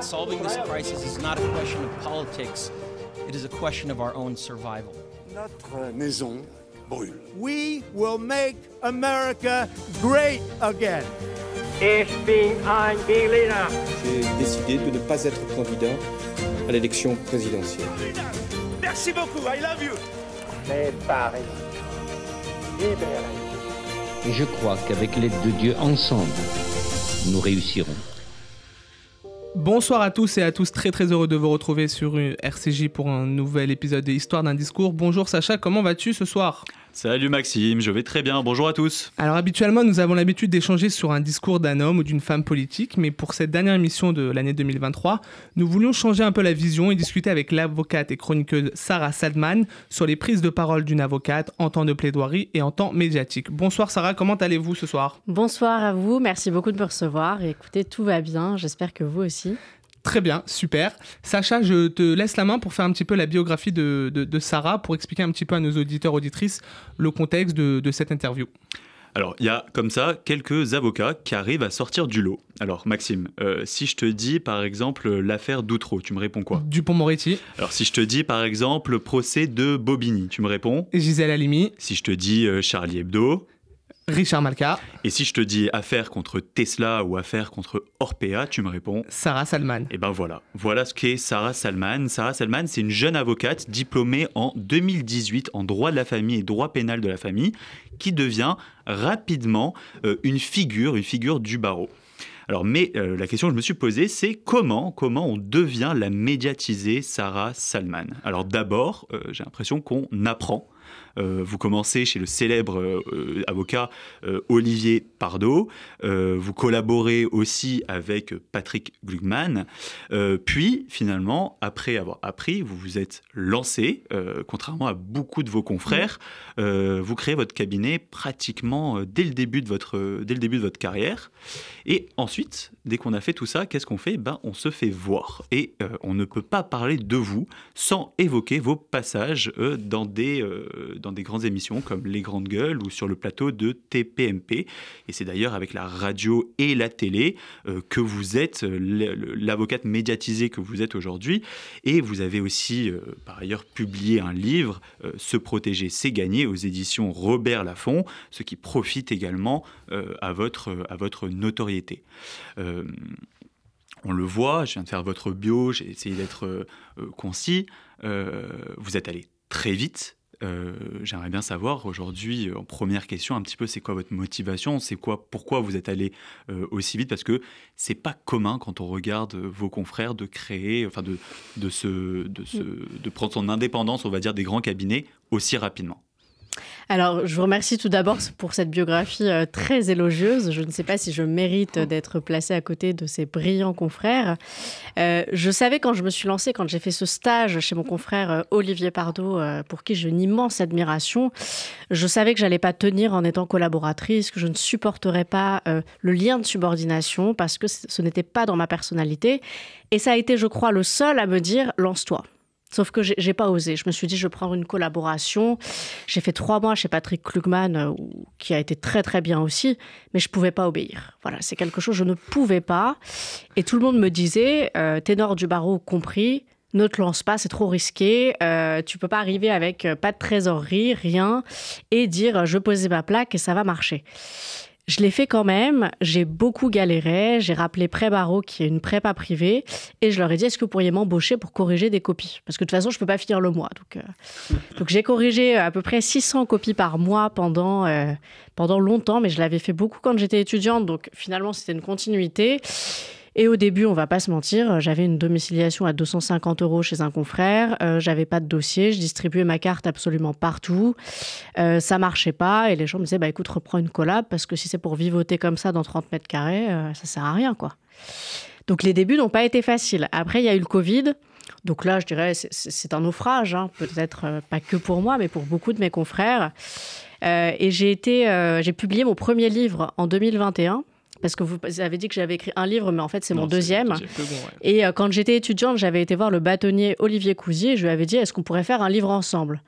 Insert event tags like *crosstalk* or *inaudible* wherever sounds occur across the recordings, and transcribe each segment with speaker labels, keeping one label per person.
Speaker 1: Solving this crisis is not a question of politics, it is a question of our own survival.
Speaker 2: Notre maison brûle.
Speaker 3: We will make America great again.
Speaker 4: Ich bin ein Berliner.
Speaker 5: J'ai décidé de ne pas être candidat à l'élection présidentielle.
Speaker 3: Merci beaucoup, I love you.
Speaker 4: Mais Paris, libéré.
Speaker 6: Et je crois qu'avec l'aide de Dieu, ensemble, nous réussirons.
Speaker 7: Bonsoir à tous et à tous, très très heureux de vous retrouver sur RCJ pour un nouvel épisode de Histoire d'un discours. Bonjour Sacha, comment vas-tu ce soir?
Speaker 8: Salut Maxime, je vais très bien, bonjour à tous.
Speaker 7: Alors habituellement nous avons l'habitude d'échanger sur un discours d'un homme ou d'une femme politique, mais pour cette dernière émission de l'année 2023, nous voulions changer un peu la vision et discuter avec l'avocate et chroniqueuse Sarah Sadman sur les prises de parole d'une avocate en temps de plaidoirie et en temps médiatique. Bonsoir Sarah, comment allez-vous ce soir?
Speaker 9: Bonsoir à vous, merci beaucoup de me recevoir. Et écoutez, tout va bien, j'espère que vous aussi.
Speaker 7: Très bien, super. Sacha, je te laisse la main pour faire un petit peu la biographie de, de, de Sarah, pour expliquer un petit peu à nos auditeurs, auditrices, le contexte de, de cette interview.
Speaker 8: Alors, il y a comme ça quelques avocats qui arrivent à sortir du lot. Alors, Maxime, euh, si je te dis par exemple l'affaire d'Outreau, tu me réponds quoi?
Speaker 7: Dupont-Moretti.
Speaker 8: Alors, si je te dis par exemple procès de Bobigny, tu me réponds?
Speaker 7: Gisèle Halimi.
Speaker 8: Si je te dis euh, Charlie Hebdo.
Speaker 7: Richard Malka.
Speaker 8: Et si je te dis affaire contre Tesla ou affaire contre Orpea, tu me réponds
Speaker 7: Sarah Salman.
Speaker 8: Et ben voilà, voilà ce qu'est Sarah Salman. Sarah Salman, c'est une jeune avocate diplômée en 2018 en droit de la famille et droit pénal de la famille, qui devient rapidement euh, une figure, une figure du barreau. Alors, mais euh, la question que je me suis posée, c'est comment, comment on devient la médiatisée Sarah Salman? Alors d'abord, euh, j'ai l'impression qu'on apprend. Euh, vous commencez chez le célèbre euh, avocat euh, Olivier Pardo. vous collaborez aussi avec Patrick Glugman. puis, finalement, après avoir appris, vous vous êtes lancé, contrairement à beaucoup de vos confrères. vous créez votre cabinet pratiquement dès le début de votre, dès le début de votre carrière. Et ensuite, dès qu'on a fait tout ça, qu'est-ce qu'on fait? Ben, On se fait voir. Et on ne peut pas parler de vous sans évoquer vos passages dans des dans des grandes émissions comme Les Grandes Gueules ou sur le plateau de TPMP. Et c'est d'ailleurs avec la radio et la télé euh, que vous êtes euh, l'avocate médiatisée que vous êtes aujourd'hui. Et vous avez aussi, euh, par ailleurs, publié un livre, Se protéger, c'est gagner, aux éditions Robert Laffont, ce qui profite également à, votre, à votre notoriété on le voit, je viens de faire votre bio, j'ai essayé d'être concis. vous êtes allé très vite, euh, j'aimerais bien savoir aujourd'hui, euh, en première question, un petit peu c'est quoi votre motivation, c'est quoi, pourquoi vous êtes allé euh, aussi vite, parce que c'est pas commun quand on regarde vos confrères de créer, enfin de, de, de prendre son indépendance, on va dire, des grands cabinets aussi rapidement.
Speaker 9: Alors, je vous remercie tout d'abord pour cette biographie euh, très élogieuse. Je ne sais pas si je mérite d'être placée à côté de ces brillants confrères. Euh, je savais quand je me suis lancée, quand j'ai fait ce stage chez mon confrère euh, Olivier Pardo, pour qui j'ai une immense admiration, je savais que j'allais pas tenir en étant collaboratrice, que je ne supporterais pas le lien de subordination parce que ce n'était pas dans ma personnalité. Et ça a été, je crois, le seul à me dire lance-toi. Sauf que j'ai pas osé. Je me suis dit, je prends une collaboration. J'ai fait trois mois chez Patrick Klugman, euh, qui a été très très bien aussi, mais je pouvais pas obéir. Voilà, c'est quelque chose, je ne pouvais pas. Et tout le monde me disait, euh, ténor du barreau compris, ne te lance pas, c'est trop risqué. Euh, tu peux pas arriver avec pas de trésorerie, rien, et dire je posais ma plaque et ça va marcher. Je l'ai fait quand même, j'ai beaucoup galéré, j'ai rappelé Pré Barreau qui est une prépa privée et je leur ai dit est-ce que vous pourriez m'embaucher pour corriger des copies? Parce que de toute façon, je ne peux pas finir le mois. Donc, euh, j'ai corrigé à peu près 600 copies par mois pendant, euh, pendant longtemps, mais je l'avais fait beaucoup quand j'étais étudiante, donc finalement c'était une continuité. Et au début, on va pas se mentir, j'avais une domiciliation à 250 euros chez un confrère, euh, j'avais pas de dossier, je distribuais ma carte absolument partout, euh, ça marchait pas et les gens me disaient bah écoute reprends une collab parce que si c'est pour vivoter comme ça dans 30 mètres carrés, euh, ça sert à rien quoi. Donc les débuts n'ont pas été faciles. Après il y a eu le Covid. Donc là, je dirais, c'est un naufrage, hein. peut-être euh, pas que pour moi, mais pour beaucoup de mes confrères. Euh, et j'ai euh, j'ai publié mon premier livre en 2021 parce que vous avez dit que j'avais écrit un livre, mais en fait, c'est mon deuxième. Bon, ouais. Et euh, quand j'étais étudiante, j'avais été voir le bâtonnier Olivier Cousier et je lui avais dit est-ce qu'on pourrait faire un livre ensemble?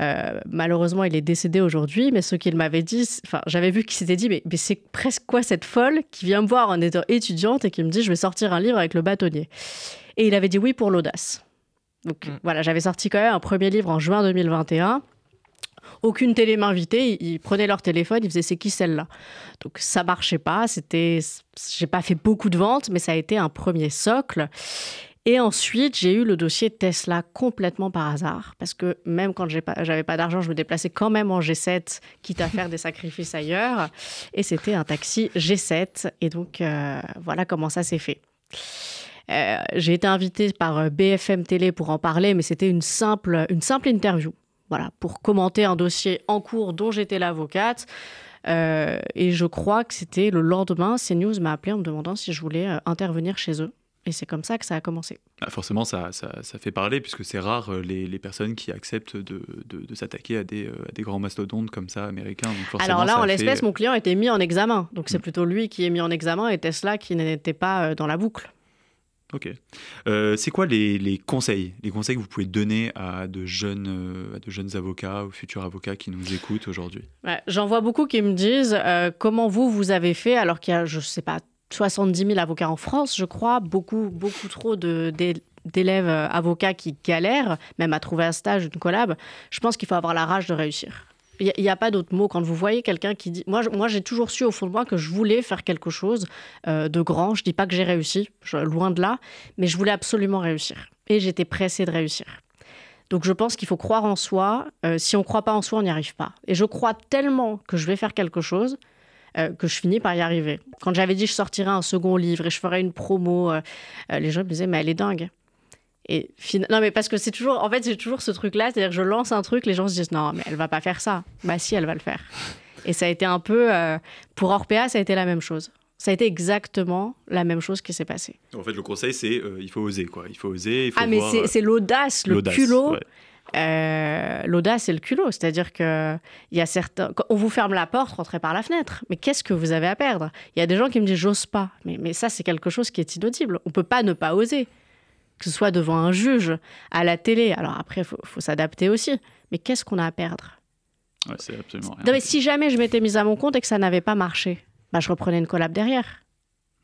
Speaker 9: Euh, malheureusement, il est décédé aujourd'hui, mais ce qu'il m'avait dit, enfin, j'avais vu qu'il s'était dit, mais, mais c'est presque quoi cette folle qui vient me voir en étant étudiante et qui me dit, je vais sortir un livre avec le bâtonnier. Et il avait dit oui pour l'audace. Donc
Speaker 7: Mm.
Speaker 9: voilà, j'avais sorti quand même un premier livre en juin 2021. Aucune télé m'invitait, ils, ils prenaient leur téléphone, ils faisaient c'est qui celle-là? Donc ça marchait pas, c'était j'ai pas fait beaucoup de ventes mais ça a été un premier socle. Et ensuite, j'ai eu le dossier Tesla complètement par hasard parce que même quand pas j'avais pas d'argent, je me déplaçais quand même en G7 quitte à faire des *laughs* sacrifices ailleurs et c'était un taxi G7 et donc euh, voilà comment ça s'est fait. Euh, j'ai été invitée par euh, BFM Télé pour en parler, mais c'était une simple, une simple interview. Voilà, pour commenter un dossier en cours dont j'étais l'avocate. Euh, et je crois que c'était le lendemain, CNews m'a appelé en me demandant si je voulais euh, intervenir chez eux. Et c'est comme ça que ça a commencé.
Speaker 8: Bah, forcément, ça, ça, ça fait parler, puisque c'est rare euh, les, les personnes qui acceptent de, de, de s'attaquer à des, à des grands mastodontes comme ça, américains. Donc
Speaker 9: Alors là, en
Speaker 8: fait-
Speaker 9: l'espèce, mon client était mis en examen. Donc c'est plutôt lui qui est mis en examen et Tesla qui n'était pas dans la boucle.
Speaker 8: Ok. Euh, c'est quoi les, conseils, les conseils que vous pouvez donner à de jeunes, euh, à de jeunes avocats ou futurs avocats qui nous écoutent aujourd'hui?
Speaker 9: J'en vois beaucoup qui me disent euh, comment vous, vous avez fait, alors qu'il y a, je sais pas, 70 000 avocats en France, je crois, beaucoup, beaucoup trop de, d'é- d'élèves avocats qui galèrent, même à trouver un stage, une collab. Je pense qu'il faut avoir la rage de réussir. Il n'y a, pas d'autre mot. Quand vous voyez quelqu'un qui dit... Moi, moi, j'ai toujours su au fond de moi que je voulais faire quelque chose euh, de grand. Je dis pas que j'ai réussi, je- loin de là, mais je voulais absolument réussir. Et j'étais pressée de réussir. Donc je pense qu'il faut croire en soi. Euh, si on ne croit pas en soi, on n'y arrive pas. Et je crois tellement que je vais faire quelque chose euh, que je finis par y arriver. Quand j'avais dit je sortirais un second livre et je ferais une promo, les gens me disaient mais elle est dingue. Et non mais parce que c'est toujours, en fait c'est toujours ce truc-là, c'est-à-dire que je lance un truc, les gens se disent non mais elle va pas faire ça. Bah si elle va le faire. Et ça a été un peu euh, pour Orpea, ça a été la même chose. Ça a été exactement la même chose qui s'est passée.
Speaker 8: En fait, le conseil, c'est euh, il faut oser, quoi. Il faut oser. Il faut
Speaker 9: Ah mais c'est
Speaker 8: euh,
Speaker 9: c'est l'audace, le culot.
Speaker 8: ouais.
Speaker 9: Euh, l'audace et le culot, c'est-à-dire que il y a certains, quand on vous ferme la porte, rentrez par la fenêtre. Mais qu'est-ce que vous avez à perdre? Il y a des gens qui me disent j'ose pas, mais, mais ça c'est quelque chose qui est inaudible. On peut pas ne pas oser, que ce soit devant un juge, à la télé. Alors après, faut, faut s'adapter aussi. Mais qu'est-ce qu'on a à perdre?
Speaker 8: Ouais, c'est absolument rien.
Speaker 9: Non, mais si jamais je m'étais mise à mon compte et que ça n'avait pas marché, bah, je reprenais une collab derrière.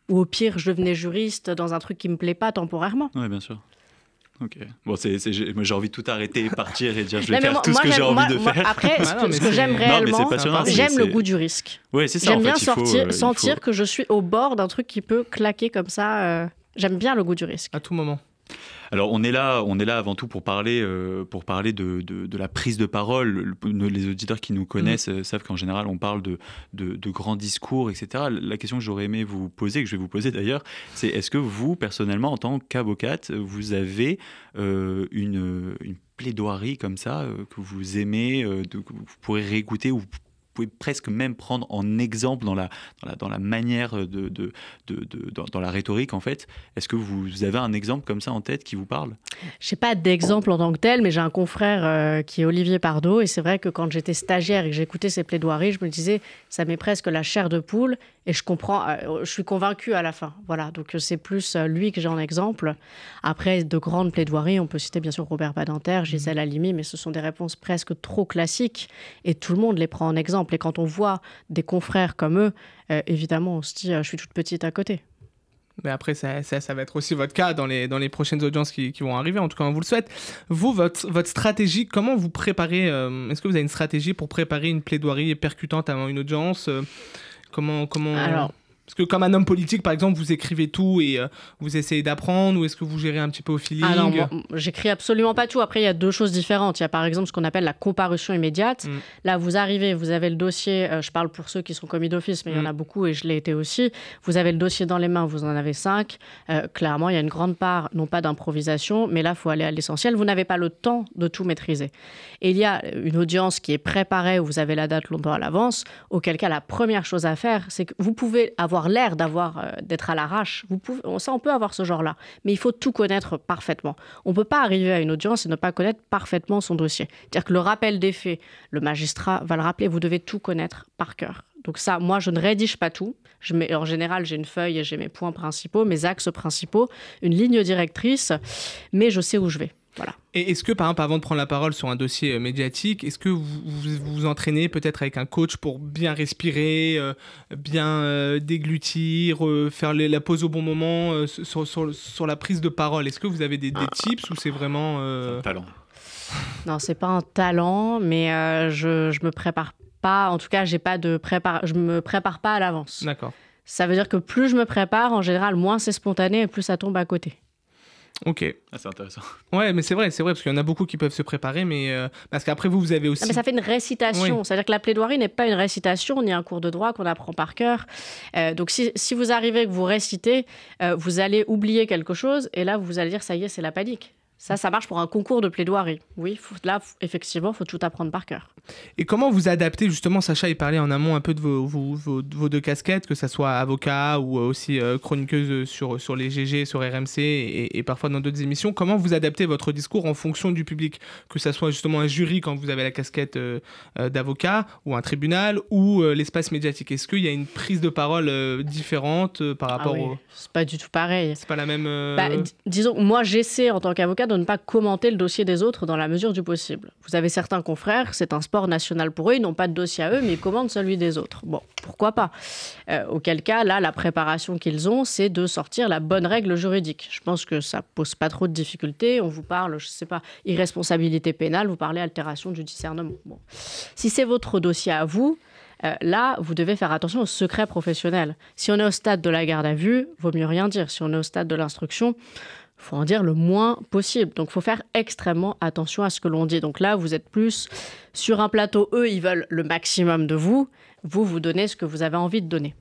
Speaker 9: Ou au pire, je devenais juriste dans un truc qui me plaît pas temporairement.
Speaker 8: Ouais, bien sûr. Ok. Bon, c'est, c'est- j'ai, envie de tout arrêter, partir et dire je *laughs* vais
Speaker 9: Non,
Speaker 8: faire
Speaker 9: moi-
Speaker 8: tout
Speaker 9: moi,
Speaker 8: ce que j'ai envie
Speaker 9: moi-
Speaker 8: de
Speaker 9: moi,
Speaker 8: faire.
Speaker 9: Après,
Speaker 7: Ah *laughs*
Speaker 9: ce
Speaker 7: non,
Speaker 9: ce que
Speaker 7: c'est-
Speaker 9: j'aime réellement, j'aime le goût du risque.
Speaker 8: Ouais, c'est ça. en
Speaker 9: J'aime bien
Speaker 8: fait, il faut,
Speaker 9: sortir,
Speaker 8: euh, il
Speaker 9: sentir
Speaker 8: faut-
Speaker 9: que je suis au bord d'un truc qui peut claquer comme ça. euh, J'aime bien le goût du risque.
Speaker 7: À tout moment.
Speaker 8: Alors on est là, on est là avant tout pour parler, euh, pour parler de, de- de la prise de parole. Le- les auditeurs qui nous connaissent
Speaker 9: Mm.
Speaker 8: euh, savent qu'en général on parle de, grands discours, etc. La question que j'aurais aimé vous poser, que je vais vous poser d'ailleurs, c'est est-ce que vous personnellement, en tant qu'avocate, vous avez euh, une, une plaidoirie comme ça euh, que vous aimez, que vous pourrez réécouter ou pouvez presque même prendre en exemple dans la, manière de, dans, la rhétorique en fait. Est-ce que vous avez un exemple comme ça en tête qui vous parle?
Speaker 9: Je n'ai pas d'exemple en tant que tel, mais j'ai un confrère euh, qui est Olivier Pardo. Et c'est vrai que quand j'étais stagiaire et que j'écoutais ses plaidoiries, je me disais, ça met presque la chair de poule. Et je comprends, euh, je suis convaincue à la fin. Voilà, donc euh, c'est plus euh, lui que j'ai en exemple. Après, de grandes plaidoiries, on peut citer bien sûr Robert Badinter, Gisèle Halimi, mais ce sont des réponses presque trop classiques. Et tout le monde les prend en exemple. Et quand on voit des confrères comme eux, euh, évidemment, on se dit, euh, je suis toute petite à côté.
Speaker 7: Mais après, ça, ça, ça va être aussi votre cas dans les, dans les prochaines audiences qui, qui vont arriver. En tout cas, on vous le souhaite. Vous, votre, votre stratégie, comment vous préparez euh, Est-ce que vous avez une stratégie pour préparer une plaidoirie percutante avant une audience Comment, comment Parce que comme un homme politique, par exemple, vous écrivez tout et euh, vous essayez d'apprendre, ou est-ce que vous gérez un petit peu au feeling?
Speaker 9: Ah non, moi, j'écris absolument pas tout. Après, il y a deux choses différentes. Il y a par exemple ce qu'on appelle la comparution immédiate.
Speaker 7: Mm.
Speaker 9: Là, vous arrivez, vous avez le dossier. euh, je parle pour ceux qui sont commis d'office, mais il y en
Speaker 7: Mm.
Speaker 9: a beaucoup et je l'ai été aussi. Vous avez le dossier dans les mains, vous en avez cinq. Euh, clairement, il y a une grande part, non pas d'improvisation, mais là, il faut aller à l'essentiel. Vous n'avez pas le temps de tout maîtriser. Et il y a une audience qui est préparée, où vous avez la date longtemps à l'avance, auquel cas, la première chose à faire, c'est que vous pouvez avoir l'air d'avoir euh, d'être à l'arrache. Vous ça, on peut avoir ce genre-là, mais il faut tout connaître parfaitement. On ne peut pas arriver à une audience et ne pas connaître parfaitement son dossier. C'est-à-dire que le rappel des faits, le magistrat va le rappeler, vous devez tout connaître par cœur. Donc ça, moi, je ne rédige pas tout. Je mets, en général, j'ai une feuille et j'ai mes points principaux, mes axes principaux, une ligne directrice, mais je sais où je vais. Voilà.
Speaker 7: Et est-ce que, par exemple, avant de prendre la parole sur un dossier euh, médiatique, est-ce que vous vous, vous entraînez peut-être avec un coach pour bien respirer, euh, bien euh, déglutir, euh, faire les- la pause au bon moment euh, sur, sur- sur la prise de parole? Est-ce que vous avez des, des tips ou c'est vraiment... euh,
Speaker 8: Talent.
Speaker 9: Non, c'est pas un talent, mais euh, je, je me prépare pas. En tout cas, j'ai pas de prépar... je me prépare pas à l'avance.
Speaker 7: D'accord.
Speaker 9: Ça veut dire que plus je me prépare, en général, moins c'est spontané et plus ça tombe à côté.
Speaker 7: Ok.
Speaker 8: Ah, c'est intéressant. *laughs*
Speaker 7: Ouais, mais c'est vrai, c'est vrai, parce qu'il y en a beaucoup qui peuvent se préparer, mais... euh, parce qu'après, vous, vous avez aussi...
Speaker 9: Ah, mais ça fait une récitation.
Speaker 7: Oui.
Speaker 9: C'est-à-dire que la plaidoirie n'est pas une récitation ni un cours de droit qu'on apprend par cœur. Euh, donc si, si vous arrivez que vous récitez, euh, vous allez oublier quelque chose et là vous allez dire ça y est, c'est la panique. Ça, ça marche pour un concours de plaidoirie. Oui, faut- là, effectivement, il faut tout apprendre par cœur.
Speaker 7: Et comment vous adaptez justement, Sacha, il parlait en amont un peu de vos, vos, vos- vos deux casquettes, que ça soit avocat ou euh, aussi euh, chroniqueuse sur, sur les GG, sur RMC et, et parfois dans d'autres émissions. Comment vous adaptez votre discours en fonction du public? Que ça soit justement un jury quand vous avez la casquette euh, euh, d'avocat ou un tribunal ou euh, l'espace médiatique Est-ce qu'il y a une prise de parole euh, différente euh, par
Speaker 9: Ah
Speaker 7: rapport
Speaker 9: oui,
Speaker 7: au...
Speaker 9: C'est pas du tout pareil.
Speaker 7: C'est pas la même... euh,
Speaker 9: Bah, disons, moi, j'essaie en tant qu'avocat de ne pas commenter le dossier des autres dans la mesure du possible. Vous avez certains confrères, c'est un sport national pour eux, ils n'ont pas de dossier à eux, mais ils commandent celui des autres. Bon, pourquoi pas? Euh, Auquel cas, là, la préparation qu'ils ont, c'est de sortir la bonne règle juridique. Je pense que ça pose pas trop de difficultés. On vous parle, je sais pas, irresponsabilité pénale, vous parlez altération du discernement. Bon. Si c'est votre dossier à vous, euh, là, vous devez faire attention au secret professionnel. Si on est au stade de la garde à vue, vaut mieux rien dire. Si on est au stade de l'instruction, faut en dire le moins possible. Donc, faut faire extrêmement attention à ce que l'on dit. Donc là, vous êtes plus sur un plateau. Eux, ils veulent le maximum de vous. Vous, vous donnez ce que vous avez envie de donner.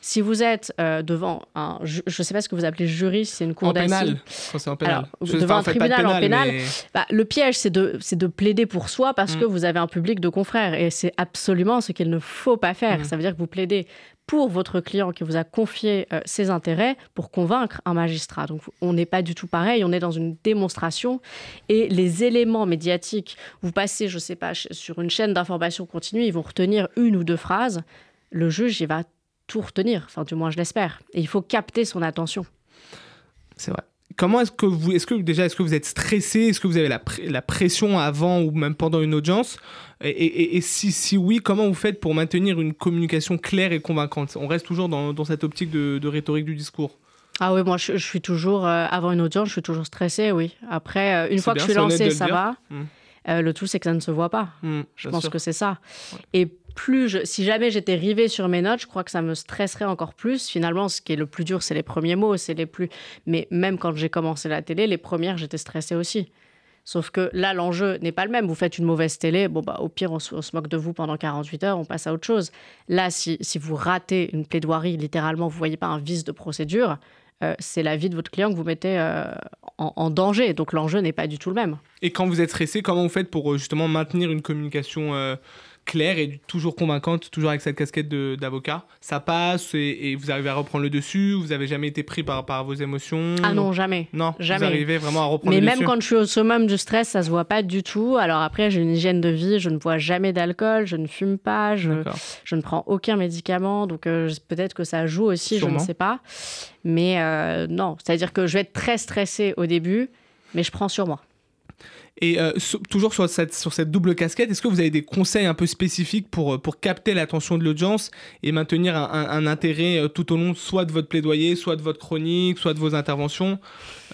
Speaker 9: Si vous êtes euh, devant un, je ne sais pas ce que vous appelez jury, c'est une cour
Speaker 7: en
Speaker 9: d'assises.
Speaker 7: en pénal.
Speaker 9: Alors,
Speaker 7: Je-
Speaker 9: devant
Speaker 7: enfin,
Speaker 9: un
Speaker 7: de
Speaker 9: tribunal en pénal,
Speaker 7: mais-
Speaker 9: Bah, le piège, c'est de, c'est de plaider pour soi parce
Speaker 7: Mm.
Speaker 9: que vous avez un public de confrères. Et c'est absolument ce qu'il ne faut pas faire.
Speaker 7: Mm.
Speaker 9: Ça veut dire que vous plaidez pour votre client qui vous a confié euh, ses intérêts pour convaincre un magistrat. Donc on n'est pas du tout pareil, on est dans une démonstration. Et les éléments médiatiques, vous passez, je ne sais pas, sur une chaîne d'information continue, ils vont retenir une ou deux phrases. Le juge, il va tout retenir, enfin du moins je l'espère. Et il faut capter son attention.
Speaker 7: C'est vrai. Comment est-ce que vous, est-ce que déjà, est-ce que vous êtes stressé? Est-ce que vous avez la, pr- la pression avant ou même pendant une audience? Et, et- et si, si oui, comment vous faites pour maintenir une communication claire et convaincante? On reste toujours dans, dans cette optique de, de rhétorique du discours.
Speaker 9: Ah oui, moi je, je suis toujours, euh, avant une audience, je suis toujours stressée, oui. Après, euh, une fois que je suis lancée, ça va.
Speaker 7: Mm.
Speaker 9: Euh, le tout, c'est que ça ne se voit pas.
Speaker 7: Hmm,
Speaker 9: Je pense
Speaker 7: sûr.
Speaker 9: que c'est ça. Et plus je, si jamais j'étais rivée sur mes notes, je crois que ça me stresserait encore plus. Finalement, ce qui est le plus dur, c'est les premiers mots, c'est les plus. Mais même quand j'ai commencé la télé, les premières, j'étais stressée aussi. Sauf que là, l'enjeu n'est pas le même. Vous faites une mauvaise télé, bon bah au pire, on se, moque de vous pendant 48 heures, on passe à autre chose. Là, si, si vous ratez une plaidoirie, littéralement, vous voyez pas un vice de procédure, euh, c'est la vie de votre client que vous mettez euh, en, danger. Donc l'enjeu n'est pas du tout le même.
Speaker 7: Et quand vous êtes stressé, comment vous faites pour euh, justement maintenir une communication claire et toujours convaincante, toujours avec cette casquette d'avocat Ça passe et, et vous arrivez à reprendre le dessus Vous avez jamais été pris par, par vos émotions
Speaker 9: Ah non, jamais.
Speaker 7: Non,
Speaker 9: jamais.
Speaker 7: vous arrivez vraiment à reprendre
Speaker 9: Mais
Speaker 7: le
Speaker 9: même
Speaker 7: dessus
Speaker 9: quand je suis au summum du stress, ça se voit pas du tout. Alors après, j'ai une hygiène de vie, je ne bois jamais d'alcool, je ne fume pas, je, je ne prends aucun médicament. Donc euh, peut-être que ça joue aussi, je ne sais pas. Mais euh, non, c'est-à-dire que je vais être très stressée au début, mais je prends sur moi.
Speaker 7: Et euh, toujours sur cette, sur cette double casquette, est-ce que vous avez des conseils un peu spécifiques pour, euh, pour capter l'attention de l'audience et maintenir un, un- un intérêt euh, tout au long, soit de votre plaidoyer, soit de votre chronique, soit de vos interventions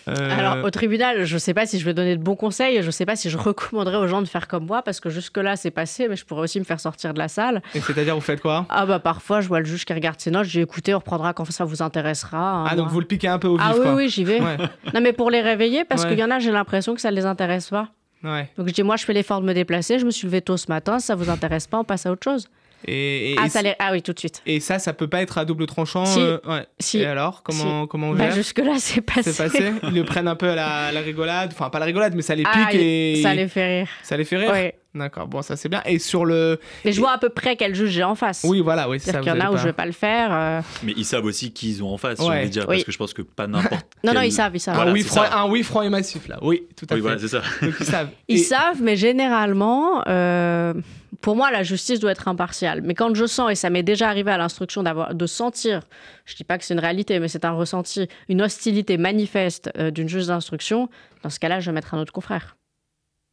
Speaker 7: Euh,
Speaker 9: Alors au tribunal, je ne sais pas si je vais donner de bons conseils, je ne sais pas si je recommanderais aux gens de faire comme moi, parce que jusque-là c'est passé, mais je pourrais aussi me faire sortir de la salle.
Speaker 7: et C'est-à-dire, vous faites quoi?
Speaker 9: Ah bah parfois, je vois le juge qui regarde ses notes, j'ai écouté, on reprendra quand ça vous intéressera. hein,
Speaker 7: Ah, donc
Speaker 9: moi.
Speaker 7: vous le piquez un peu au vif,
Speaker 9: Ah oui,
Speaker 7: quoi.
Speaker 9: oui, j'y vais.
Speaker 7: Ouais,
Speaker 9: Non, mais pour les réveiller, parce
Speaker 7: Ouais.
Speaker 9: qu'il y en a, j'ai l'impression que ça ne les intéresse pas.
Speaker 7: Ouais.
Speaker 9: Donc je dis, moi, je fais l'effort de me déplacer, je me suis levé tôt ce matin, ça vous intéresse pas, on passe à autre chose.
Speaker 7: Et, et,
Speaker 9: ah,
Speaker 7: et
Speaker 9: ça ah oui, tout de suite.
Speaker 7: Et ça, ça peut pas être à double tranchant.
Speaker 9: Si.
Speaker 7: euh, ouais.
Speaker 9: Si.
Speaker 7: Et alors, comment, comment on
Speaker 9: Bah, Jusque-là, c'est passé.
Speaker 7: C'est passé Ils le *laughs* prennent un peu à la, à la rigolade. Enfin, pas la rigolade, mais ça les pique
Speaker 9: Ah,
Speaker 7: et.
Speaker 9: Ça les fait rire.
Speaker 7: Ça les fait rire. D'accord, bon, ça c'est bien. Et sur le.
Speaker 9: Mais je vois à peu près quel juge j'ai en face.
Speaker 7: Oui, voilà, oui, c'est ça.
Speaker 9: C'est-à-dire qu'il y en a où
Speaker 7: pas...
Speaker 9: je vais pas le faire. euh,
Speaker 8: Mais ils savent aussi qui ils ont en face,
Speaker 7: Ouais.
Speaker 8: envie de dire,
Speaker 9: Oui.
Speaker 8: parce que je pense que pas n'importe. *laughs*
Speaker 9: Non, non, ils savent, ils savent.
Speaker 8: Voilà,
Speaker 7: un, oui franc,
Speaker 8: ça.
Speaker 7: un oui franc et massif, là. Oui, tout à
Speaker 8: Oui,
Speaker 7: fait.
Speaker 8: voilà, c'est ça. *laughs*
Speaker 7: Donc, ils savent.
Speaker 9: Ils
Speaker 7: Et-
Speaker 9: savent, mais généralement, euh, pour moi, la justice doit être impartiale. Mais quand je sens, et ça m'est déjà arrivé à l'instruction d'avoir, de sentir, je dis pas que c'est une réalité, mais c'est un ressenti, une hostilité manifeste euh, d'une juge d'instruction, dans ce cas-là, je vais mettre un autre confrère.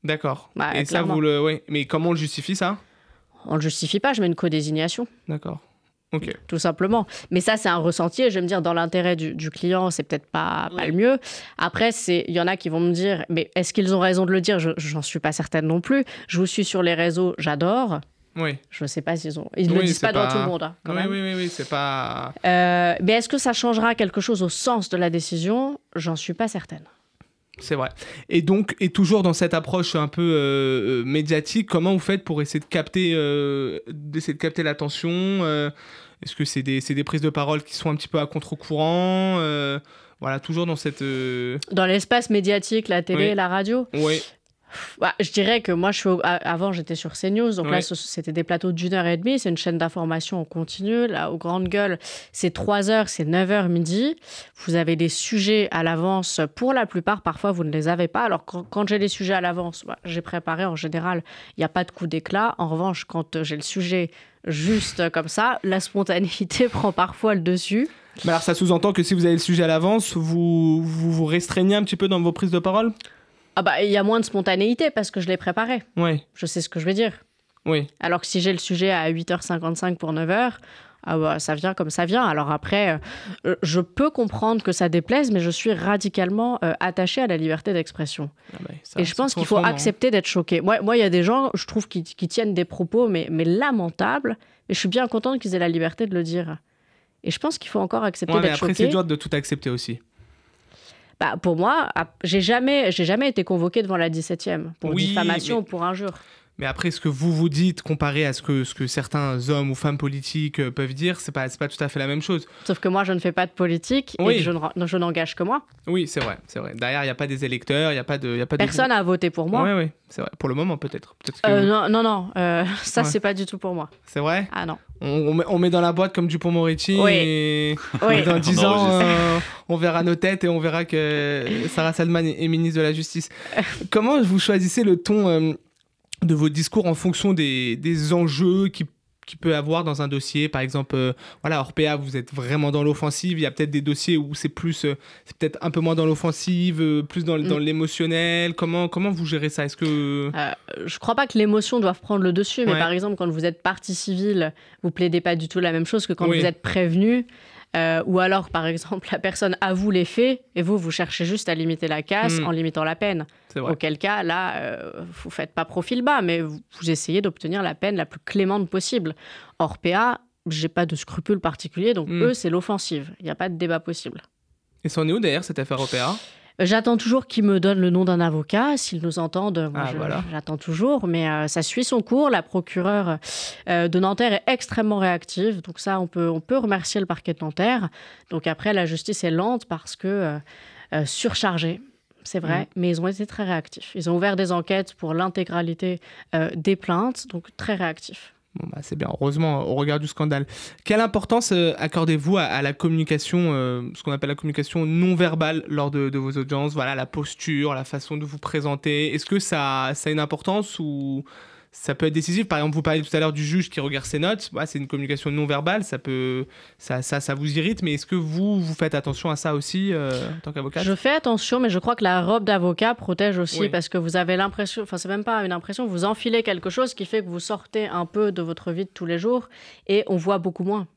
Speaker 7: D'accord.
Speaker 9: Bah,
Speaker 7: et ça, vous le. Oui. Mais comment on le justifie, ça?
Speaker 9: On ne le justifie pas, je mets une codésignation.
Speaker 7: D'accord. Ok.
Speaker 9: tout simplement. Mais ça, c'est un ressenti. Et je vais me dire, dans l'intérêt du, du client, c'est peut-être pas, pas le mieux. Après, il y en a qui vont me dire, mais est-ce qu'ils ont raison de le dire? Je J'en suis pas certaine non plus. Je vous suis sur les réseaux, j'adore.
Speaker 7: Oui.
Speaker 9: Je ne sais pas s'ils ont. Ils ne le disent
Speaker 7: c'est
Speaker 9: pas, devant tout le monde, hein, quand
Speaker 7: oui,
Speaker 9: même.
Speaker 7: oui, oui, oui, c'est pas.
Speaker 9: Euh, mais est-ce que ça changera quelque chose au sens de la décision? J'en suis pas certaine.
Speaker 7: C'est vrai. Et donc, et toujours dans cette approche un peu euh, euh, médiatique, comment vous faites pour essayer de capter, euh, d'essayer de capter l'attention euh, Est-ce que c'est des, c'est des prises de parole qui sont un petit peu à contre-courant Voilà, toujours dans cette.
Speaker 9: Dans l'espace médiatique, la télé
Speaker 7: Oui.
Speaker 9: la radio,
Speaker 7: Ouais.
Speaker 9: Bah, je dirais que moi, je suis au- avant, j'étais sur CNews. Donc là, c'était des plateaux d'une heure et demie. C'est une chaîne d'information en continu. Là, aux grandes gueules, c'est 3 heures, c'est 9 heures midi. Vous avez des sujets à l'avance. Pour la plupart, parfois, vous ne les avez pas. Alors, quand, j'ai les sujets à l'avance, bah, j'ai préparé. En général, il n'y a pas de coup d'éclat. En revanche, quand euh, j'ai le sujet juste comme ça, la spontanéité *laughs* prend parfois le dessus.
Speaker 7: Mais alors, ça sous-entend que si vous avez le sujet à l'avance, vous, vous vous restreignez un petit peu dans vos prises de parole?
Speaker 9: Ah bah, il y a moins de spontanéité parce que je l'ai préparé.
Speaker 7: Oui,
Speaker 9: Je sais ce que je vais dire.
Speaker 7: oui.
Speaker 9: Alors que si j'ai le sujet à 8h55 pour 9h, ah bah, ça vient comme ça vient. Alors après, euh, je peux comprendre que ça déplaise, mais je suis radicalement euh, attachée à la liberté d'expression.
Speaker 7: Ah bah,
Speaker 9: Et je pense qu'il faut
Speaker 7: hein.
Speaker 9: accepter d'être choqué. Moi, moi, il y a des gens, je trouve, qui, qui tiennent des propos, mais, mais lamentables. Et je suis bien contente qu'ils aient la liberté de le dire. Et je pense qu'il faut encore accepter
Speaker 7: Ouais,
Speaker 9: d'être
Speaker 7: après,
Speaker 9: choqué.
Speaker 7: c'est dur de tout accepter aussi.
Speaker 9: Bah, pour moi, j'ai jamais, j'ai jamais été convoquée devant la 17e pour
Speaker 7: Oui,
Speaker 9: diffamation
Speaker 7: mais-
Speaker 9: ou pour injure.
Speaker 7: Mais après, ce que vous vous dites comparé à ce que, ce que certains hommes ou femmes politiques euh, peuvent dire, c'est pas, c'est pas tout à fait la même chose.
Speaker 9: Sauf que moi, je ne fais pas de politique
Speaker 7: Oui.
Speaker 9: et que je ne- je n'engage que moi.
Speaker 7: Oui, c'est vrai, c'est vrai. Derrière, il n'y a pas des électeurs, il n'y a pas de. y a pas de-
Speaker 9: Personne n'a voté pour moi.
Speaker 7: Oui, oui, c'est vrai. Pour le moment, peut-être.
Speaker 9: Euh, non, non, non, euh, *laughs* ça,
Speaker 7: Ouais.
Speaker 9: c'est pas du tout pour moi.
Speaker 7: C'est vrai
Speaker 9: Ah non.
Speaker 7: on, on met, on met dans la boîte comme du Moretti
Speaker 9: Oui.
Speaker 7: et, *laughs*
Speaker 9: Oui.
Speaker 7: dans 10
Speaker 8: On
Speaker 7: ans, euh, on verra nos têtes et on verra que Sarah Salman est est ministre de la Justice. Comment vous choisissez le ton euh, de vos discours en fonction des, des enjeux qui qui peut avoir dans un dossier par exemple euh, voilà Orpea vous êtes vraiment dans l'offensive il y a peut-être des dossiers où c'est plus euh, c'est peut-être un peu moins dans l'offensive euh, plus dans, dans
Speaker 9: Mm.
Speaker 7: l'émotionnel comment comment vous gérez ça? Est-ce que
Speaker 9: Euh, je crois pas que l'émotion doive prendre le dessus, mais
Speaker 7: Ouais.
Speaker 9: par exemple, quand vous êtes partie civile, vous plaidez pas du tout la même chose que quand
Speaker 7: Oui.
Speaker 9: vous êtes prévenu. Euh, ou alors, par exemple, *laughs* la personne avoue les faits et vous, vous cherchez juste à limiter la casse
Speaker 7: Mm.
Speaker 9: en limitant la peine. Auquel cas, là, euh, vous faites pas profil bas, mais vous, vous essayez d'obtenir la peine la plus clémente possible. Orpea, j'ai pas de scrupules particuliers, donc
Speaker 7: Mm.
Speaker 9: eux, c'est l'offensive. Il n'y a pas de débat possible.
Speaker 7: et c'en est où d'ailleurs cette affaire Orpea
Speaker 9: J'attends toujours qu'ils me donnent le nom d'un avocat. S'ils nous entendent, moi,
Speaker 7: Ah, voilà.
Speaker 9: j'attends toujours. Mais euh, ça suit son cours. La procureure euh, de Nanterre est extrêmement réactive. Donc ça, on peut, on peut remercier le parquet de Nanterre. Donc après, la justice est lente parce que euh, surchargée. C'est vrai,
Speaker 7: Mm.
Speaker 9: mais ils ont été très réactifs. Ils ont ouvert des enquêtes pour l'intégralité des plaintes, donc très réactifs.
Speaker 7: Bah, c'est bien, heureusement, au regard du scandale. Quelle importance euh, accordez-vous à, la communication, euh, ce qu'on appelle la communication non verbale lors de, de vos audiences? Voilà, la posture, la façon de vous présenter. Est-ce que ça, ça a une importance ou ça peut être décisif Par exemple, vous parliez tout à l'heure du juge qui regarde ses notes. Bah, c'est une communication non verbale, ça, peut, ça, ça, ça vous irrite, mais est-ce que vous, vous faites attention à ça aussi euh, en tant qu'avocat
Speaker 9: Je fais attention, mais je crois que la robe d'avocat protège aussi
Speaker 7: Oui.
Speaker 9: parce que vous avez l'impression, enfin c'est même pas une impression, vous enfilez quelque chose qui fait que vous sortez un peu de votre vie de tous les jours et on voit beaucoup moins.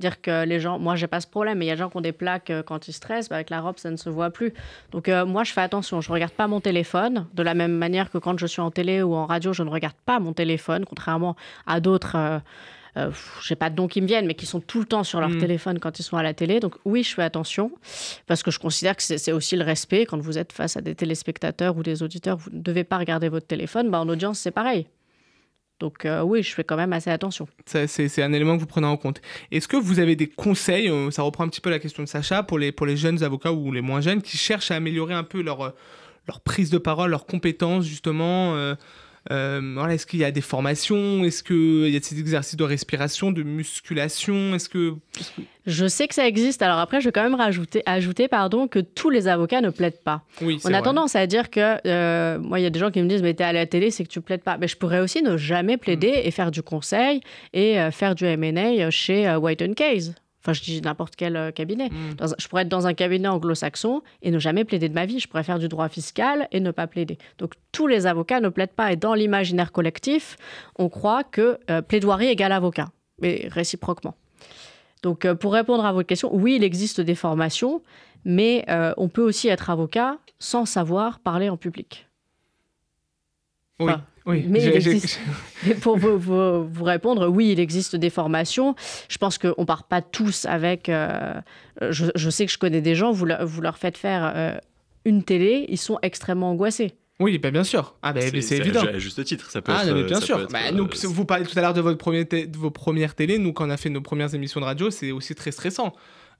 Speaker 9: Dire que les gens, moi j'ai pas ce problème, mais il y a des gens qui ont des plaques euh, quand ils stressent, bah, avec la robe ça ne se voit plus. Donc euh, moi je fais attention, je regarde pas mon téléphone de la même manière que quand je suis en télé ou en radio, je ne regarde pas mon téléphone, contrairement à d'autres. euh, euh, j'ai pas de noms qui me viennent, mais qui sont tout le temps sur leur
Speaker 7: Mm.
Speaker 9: téléphone quand ils sont à la télé. Donc oui, je fais attention parce que je considère que c'est c'est aussi le respect. Quand vous êtes face à des téléspectateurs ou des auditeurs, vous ne devez pas regarder votre téléphone. Bah, en audience, c'est pareil. Donc euh, oui, je fais quand même assez attention.
Speaker 7: C'est un élément que vous prenez en compte. Est-ce que vous avez des conseils, euh, ça reprend un petit peu la question de Sacha, pour les, pour les jeunes avocats ou les moins jeunes qui cherchent à améliorer un peu leur, euh, leur prise de parole, leurs compétences justement, Euh, voilà, est-ce qu'il y a des formations? Est-ce qu'il y a des exercices de respiration, de musculation? Est-ce que,
Speaker 9: Je sais que ça existe. Alors après, je vais quand même rajouter, ajouter pardon, que tous les avocats ne plaident pas.
Speaker 7: Oui,
Speaker 9: On a
Speaker 7: vrai.
Speaker 9: tendance à dire que, euh, moi, il y a des gens qui me disent, mais t'es à la télé, c'est que tu plaides pas. Mais je pourrais aussi ne jamais plaider
Speaker 7: Mm.
Speaker 9: et faire du conseil et euh, faire du M&A chez White Case. Enfin, je dis n'importe quel euh, cabinet.
Speaker 7: Mm.
Speaker 9: Dans je pourrais être dans un cabinet anglo-saxon et ne jamais plaider de ma vie. Je pourrais faire du droit fiscal et ne pas plaider. Donc, tous les avocats ne plaident pas. Et dans l'imaginaire collectif, on croit que euh, plaidoirie égale avocat, mais réciproquement. Donc, euh, pour répondre à votre question, oui, il existe des formations, mais on peut aussi être avocat sans savoir parler en public.
Speaker 7: Oui,
Speaker 9: Enfin,
Speaker 7: oui.
Speaker 9: mais
Speaker 7: J'ai-
Speaker 9: il
Speaker 7: j'ai-
Speaker 9: existe- Mais pour vous, vous- vous répondre, oui, il existe des formations. Je pense qu'on ne part pas tous avec. euh, je, je sais que je connais des gens, vous, leur- vous leur faites faire euh, une télé, ils sont extrêmement angoissés.
Speaker 7: Oui, bah, bien sûr. Ah, bah, c'est évident.
Speaker 8: À juste titre, ça peut
Speaker 7: Ah,
Speaker 8: être.
Speaker 7: mais bien
Speaker 8: ça
Speaker 7: sûr.
Speaker 8: être,
Speaker 7: Bah,
Speaker 8: euh,
Speaker 7: vous parlez tout à l'heure de, votre premier té- de vos premières télés. Nous, quand on a fait nos premières émissions de radio, c'est aussi très stressant.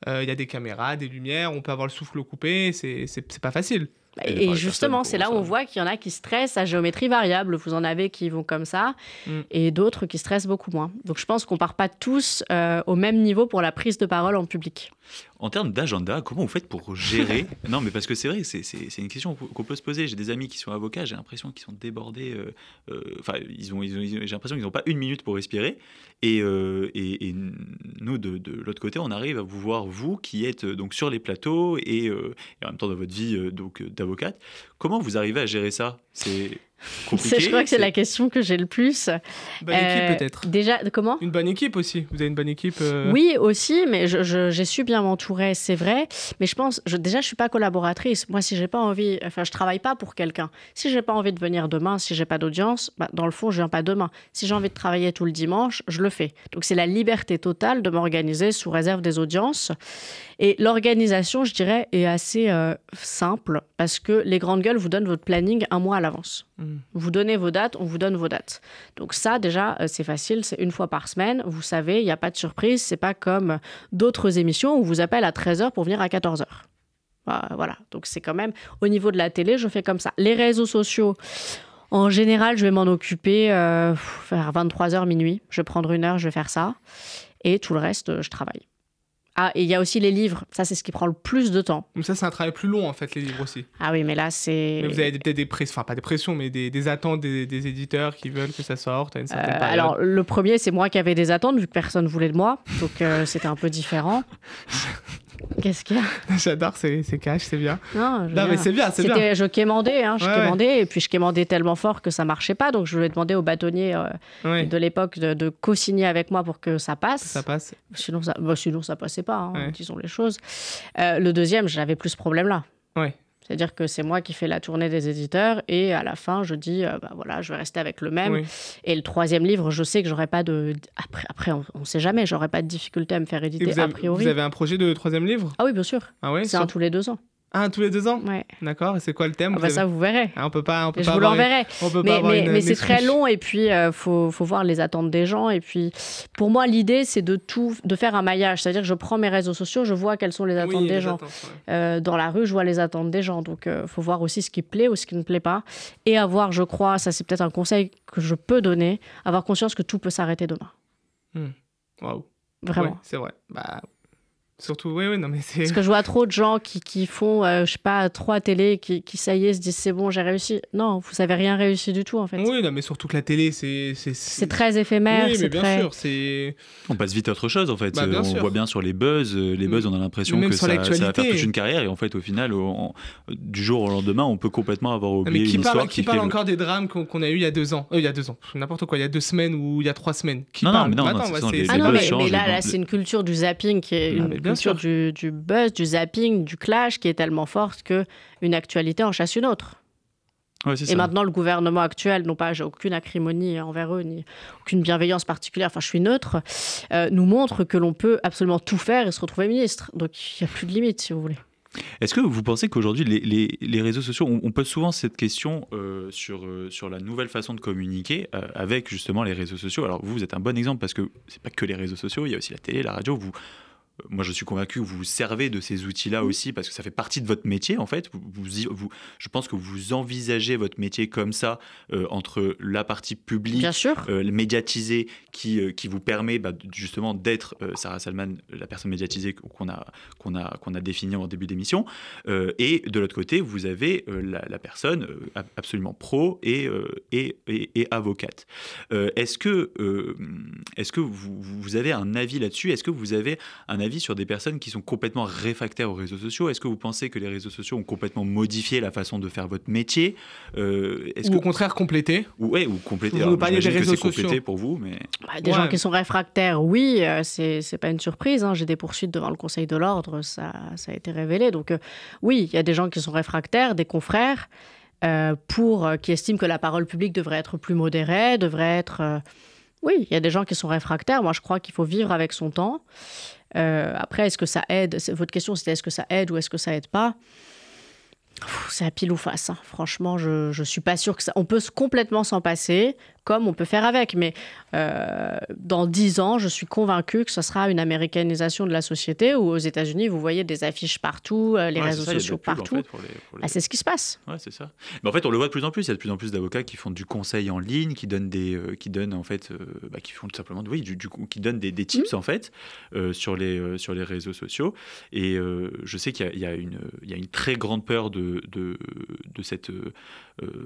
Speaker 7: Euh, Il y a des caméras, des lumières, on peut avoir le souffle coupé, c'est c'est- c'est pas facile.
Speaker 8: Et
Speaker 9: justement, c'est là où on voit qu'il y en a qui stressent à géométrie variable. Vous en avez qui vont comme ça,
Speaker 7: Mm.
Speaker 9: et d'autres qui stressent beaucoup moins. Donc je pense qu'on part pas tous euh, au même niveau pour la prise de parole en public.
Speaker 8: En termes d'agenda, comment vous faites pour gérer *laughs* Non, mais parce que c'est vrai, c'est- c'est c'est une question qu'on peut se poser. J'ai des amis qui sont avocats, j'ai l'impression qu'ils sont débordés. euh, euh, Enfin, ils ont, ils ont- ils ont- j'ai l'impression qu'ils n'ont pas une minute pour respirer. Et, euh, et, et nous, de, de l'autre côté, on arrive à vous voir, vous qui êtes donc sur les plateaux et, et en même temps dans votre vie donc d'avocate. Comment vous arrivez à gérer ça? C'est compliqué.
Speaker 9: Je crois que c'est la question que j'ai le plus.
Speaker 7: Bonne
Speaker 9: Euh,
Speaker 7: équipe, peut-être.
Speaker 9: Déjà, comment
Speaker 7: Une bonne équipe aussi. Vous avez une bonne équipe. euh,
Speaker 9: Oui, aussi, mais je- je- j'ai su bien m'entourer, c'est vrai. Mais je pense, je, déjà, je suis pas collaboratrice. Moi, si j'ai pas envie, enfin, je travaille pas pour quelqu'un. Si j'ai pas envie de venir demain, si j'ai pas d'audience, bah, dans le fond, je viens pas demain. Si j'ai envie de travailler tout le dimanche, je le fais. Donc, c'est la liberté totale de m'organiser sous réserve des audiences. Et l'organisation, je dirais, est assez euh, simple parce que les grandes gueules vous donnent votre planning un mois à l'avance.
Speaker 7: Mm.
Speaker 9: Vous donnez vos dates, on vous donne vos dates. Donc ça, déjà, euh, c'est facile, c'est une fois par semaine. Vous savez, il n'y a pas de surprise. C'est pas comme d'autres émissions où on vous appelle à 13h pour venir à 14h. Voilà, donc c'est quand même au niveau de la télé, je fais comme ça. Les réseaux sociaux, en général, je vais m'en occuper euh, vers 23h minuit. Je vais prendre une heure, je vais faire ça. Et tout le reste, euh, je travaille. Ah, et il y a aussi les livres. Ça, c'est ce qui prend le plus de temps.
Speaker 7: Donc ça, c'est un travail plus long, en fait, les livres aussi.
Speaker 9: Ah oui, mais là, c'est.
Speaker 7: Mais vous avez peut-être des pressions, enfin pas des pressions, mais des, des attentes des, des éditeurs qui veulent que ça sorte à une
Speaker 9: Euh,
Speaker 7: certaine période.
Speaker 9: alors, le premier, c'est moi qui avais des attentes, vu que personne voulait de moi. Donc, euh, c'était un peu différent. *laughs* Qu'est-ce qu'il y a *laughs*
Speaker 7: J'adore ces, ces caches, c'est bien.
Speaker 9: Non,
Speaker 7: mais c'est bien, c'est bien.
Speaker 9: Je quémandais, hein, je
Speaker 7: Ouais, ouais.
Speaker 9: quémandais, et puis je quémandais tellement fort que ça marchait pas. Donc, je lui ai demandé au bâtonnier euh,
Speaker 7: Ouais,
Speaker 9: de l'époque de, de co-signer avec moi pour que ça passe.
Speaker 7: ça passe.
Speaker 9: Sinon, ça, bah, sinon, ça passait pas, hein, disons les choses. Euh, le deuxième, j'avais plus ce problème-là.
Speaker 7: Ouais.
Speaker 9: C'est-à-dire que c'est moi qui fais la tournée des éditeurs et à la fin, je dis, euh, bah voilà, je vais rester avec le même.
Speaker 7: Oui.
Speaker 9: Et le troisième livre, je sais que j'aurais pas de. Après, après on ne sait jamais, j'aurais pas de difficulté à me faire éditer a priori.
Speaker 7: vous avez un projet de troisième livre?
Speaker 9: Ah oui, bien sûr.
Speaker 7: Ah ouais
Speaker 9: C'est un tous les deux ans.
Speaker 7: Ah, tous les deux ans
Speaker 9: Ouais.
Speaker 7: D'accord, et c'est quoi le thème
Speaker 9: Ah
Speaker 7: Vous
Speaker 9: bah
Speaker 7: avez-
Speaker 9: ça, vous verrez.
Speaker 7: Ah, on peut pas, on peut
Speaker 9: je
Speaker 7: pas
Speaker 9: vous
Speaker 7: une-
Speaker 9: l'enverrai.
Speaker 7: Pas
Speaker 9: Mais, mais,
Speaker 7: une-
Speaker 9: mais
Speaker 7: une
Speaker 9: c'est très long et puis il faut, faut voir les attentes des gens. Et puis pour moi, l'idée, c'est de tout, de faire un maillage. C'est-à-dire que je prends mes réseaux sociaux, je vois quelles sont les attentes
Speaker 7: Oui,
Speaker 9: des
Speaker 7: les
Speaker 9: gens.
Speaker 7: attentes, ouais.
Speaker 9: Euh, dans la rue, je vois les attentes des gens. Donc, il faut voir aussi ce qui plaît ou ce qui ne plaît pas. Et avoir, je crois, ça c'est peut-être un conseil que je peux donner, avoir conscience que tout peut s'arrêter demain.
Speaker 7: Waouh.
Speaker 9: Vraiment.
Speaker 7: Ouais, c'est vrai. Bah, surtout, oui, oui, non, mais c'est.
Speaker 9: Parce que je vois trop de gens qui, qui font, euh, je sais pas, trois télés, qui, qui, ça y est, se disent c'est bon, j'ai réussi. Non, vous avez rien réussi du tout, en fait.
Speaker 7: Oui, non, mais surtout que la télé, c'est. C'est
Speaker 9: C'est très éphémère.
Speaker 7: Oui,
Speaker 9: c'est
Speaker 7: mais bien
Speaker 9: très...
Speaker 7: sûr, c'est.
Speaker 8: On passe vite à autre chose en fait.
Speaker 7: Bah, bien
Speaker 8: on
Speaker 7: sûr.
Speaker 8: voit bien sur les buzz, euh, les buzz, on a l'impression que ça, ça va faire toute une carrière et en fait au final, on- du jour au lendemain, on peut complètement avoir
Speaker 7: Ah,
Speaker 8: oublié
Speaker 7: mais qui
Speaker 8: une
Speaker 7: parle,
Speaker 8: histoire
Speaker 7: qui
Speaker 8: qui
Speaker 7: parle encore des drames qu'on a eu il y a deux ans euh, Il y a deux ans, n'importe quoi, il y a deux semaines ou il y a trois semaines. Qui
Speaker 8: Non, non,
Speaker 7: parle
Speaker 8: mais non,
Speaker 7: Bah
Speaker 8: non,
Speaker 7: attends,
Speaker 9: Ah non, mais, là, c'est une culture du zapping qui est Culture
Speaker 7: sûr.
Speaker 9: du, du buzz, du zapping, du clash qui est tellement forte que une actualité en chasse une autre.
Speaker 8: Ouais,
Speaker 9: Et
Speaker 8: ça.
Speaker 9: maintenant, le gouvernement actuel, non pas j'ai aucune acrimonie envers eux, ni aucune bienveillance particulière, enfin je suis neutre, euh, nous montre que l'on peut absolument tout faire et se retrouver ministre. Donc il n'y a plus de limite, si vous voulez.
Speaker 8: Est-ce que vous pensez qu'aujourd'hui, les, les- les réseaux sociaux, on, on pose souvent cette question euh, sur, euh, sur la nouvelle façon de communiquer euh, avec justement les réseaux sociaux? Alors vous, vous êtes un bon exemple parce que c'est pas que les réseaux sociaux, il y a aussi la télé, la radio. Vous, moi je suis convaincu que vous vous servez de ces outils-là aussi parce que ça fait partie de votre métier en fait. Vous, vous- vous- je pense que vous envisagez votre métier comme ça euh, entre la partie publique, euh, médiatisée qui, euh, qui vous permet bah, justement d'être euh, Sarah Salman, la personne médiatisée qu'on a, qu'on a, qu'on a définie en début d'émission. Et de l'autre côté, vous avez la, la personne ab- absolument pro et, et, et, et avocate. Est-ce que, est-ce que vous, vous avez un avis là-dessus? Est-ce que vous avez un avis sur des personnes qui sont complètement réfractaires aux réseaux sociaux Est-ce que vous pensez que les réseaux sociaux ont complètement modifié la façon de faire votre métier Euh, est-ce
Speaker 7: Ou
Speaker 8: que,
Speaker 7: au contraire compléter.
Speaker 8: ou, ouais, ou compléter
Speaker 7: Vous
Speaker 8: Alors,
Speaker 7: nous parliez des réseaux
Speaker 8: c'est complété
Speaker 7: sociaux.
Speaker 8: pour vous, mais
Speaker 9: Bah, des
Speaker 7: Ouais.
Speaker 9: gens qui sont réfractaires, oui, euh, c'est c'est pas une surprise. hein. J'ai des poursuites devant le Conseil de l'ordre, ça, ça a été révélé. Donc, euh, oui, il y a des gens qui sont réfractaires, des confrères, euh, pour, euh, qui estiment que la parole publique devrait être plus modérée, devrait être. Oui, il y a des gens qui sont réfractaires. Moi, je crois qu'il faut vivre avec son temps. Euh, après, est-ce que ça aide? Votre question, c'était est-ce que ça aide ou est-ce que ça aide pas? C'est à pile ou face. hein. Franchement, je ne suis pas sûre que ça. On peut complètement s'en passer, comme on peut faire avec. Mais euh, dans dix ans, je suis convaincue que ce sera une américanisation de la société où aux États-Unis, vous voyez des affiches partout, euh, les
Speaker 8: Ouais,
Speaker 9: réseaux
Speaker 8: ça,
Speaker 9: sociaux
Speaker 8: en
Speaker 9: partout.
Speaker 8: fait, les-
Speaker 9: Ah, c'est ce qui se passe.
Speaker 8: Ouais, c'est ça. Mais en fait, on le voit de plus en plus. Il y a de plus en plus d'avocats qui font du conseil en ligne, qui donnent des, euh, qui donnent en fait, bah, qui font tout simplement, oui, du, du coup, qui donnent des, des tips en fait sur les sur les réseaux sociaux. Et je sais qu'il y y a une il y a une très grande peur de de, de cette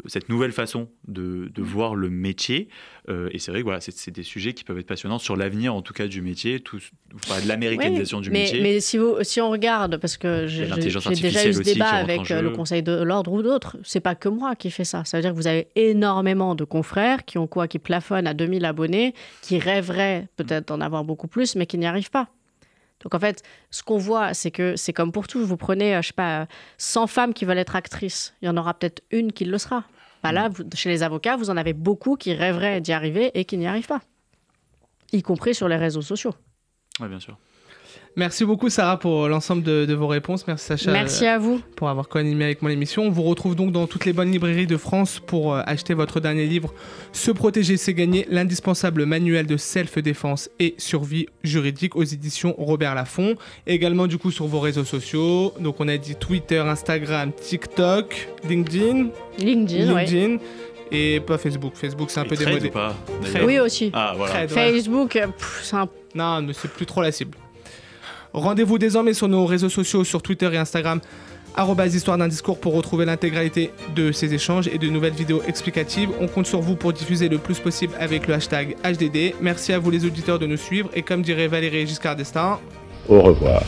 Speaker 8: cette nouvelle façon de, de voir le métier. Euh, et c'est vrai que voilà, c'est des sujets qui peuvent être passionnants sur l'avenir en tout cas du métier, tout, de l'américanisation
Speaker 9: Oui,
Speaker 8: du
Speaker 9: mais,
Speaker 8: métier.
Speaker 9: Mais si, vous, si on regarde, parce que j'ai déjà eu ce débat avec euh, le. Conseil de l'ordre ou d'autres, c'est pas que moi qui fais ça. Ça veut dire que vous avez énormément de confrères qui ont quoi Qui plafonnent à 2000 abonnés, qui rêveraient peut-être d'en avoir beaucoup plus, mais qui n'y arrivent pas. Donc en fait, ce qu'on voit, c'est que c'est comme pour tout. Vous prenez, euh, je sais pas, euh, 100 femmes qui veulent être actrices. Il y en aura peut-être une qui le sera. Bah là, vous- chez les avocats, vous en avez beaucoup qui rêveraient d'y arriver et qui n'y arrivent pas. Y compris sur les réseaux sociaux.
Speaker 8: Ouais, bien sûr.
Speaker 7: Merci beaucoup Sarah pour l'ensemble de, de vos réponses. Merci Sacha
Speaker 9: Merci
Speaker 7: euh,
Speaker 9: à vous.
Speaker 7: pour avoir co-animé avec moi l'émission. On vous retrouve donc dans toutes les bonnes librairies de France pour euh, acheter votre dernier livre Se protéger, c'est gagner, l'indispensable manuel de self-défense et survie juridique aux éditions Robert Laffont. Également du coup sur vos réseaux sociaux. Donc on a dit Twitter, Instagram, TikTok, LinkedIn,
Speaker 9: LinkedIn, oui.
Speaker 7: LinkedIn et pas Facebook. Facebook c'est un
Speaker 8: Et
Speaker 7: peu démodé.
Speaker 8: ou pas
Speaker 9: Oui aussi.
Speaker 8: Ah voilà.
Speaker 7: Ouais.
Speaker 9: Facebook, euh, c'est un
Speaker 7: Non, mais c'est plus trop la cible. Rendez-vous désormais sur nos réseaux sociaux, sur Twitter et Instagram, histoire d'un discours pour retrouver l'intégralité de ces échanges et de nouvelles vidéos explicatives. On compte sur vous pour diffuser le plus possible avec le hashtag HDD. Merci à vous les auditeurs de nous suivre et comme dirait Valérie Giscard d'Estaing,
Speaker 10: Au revoir.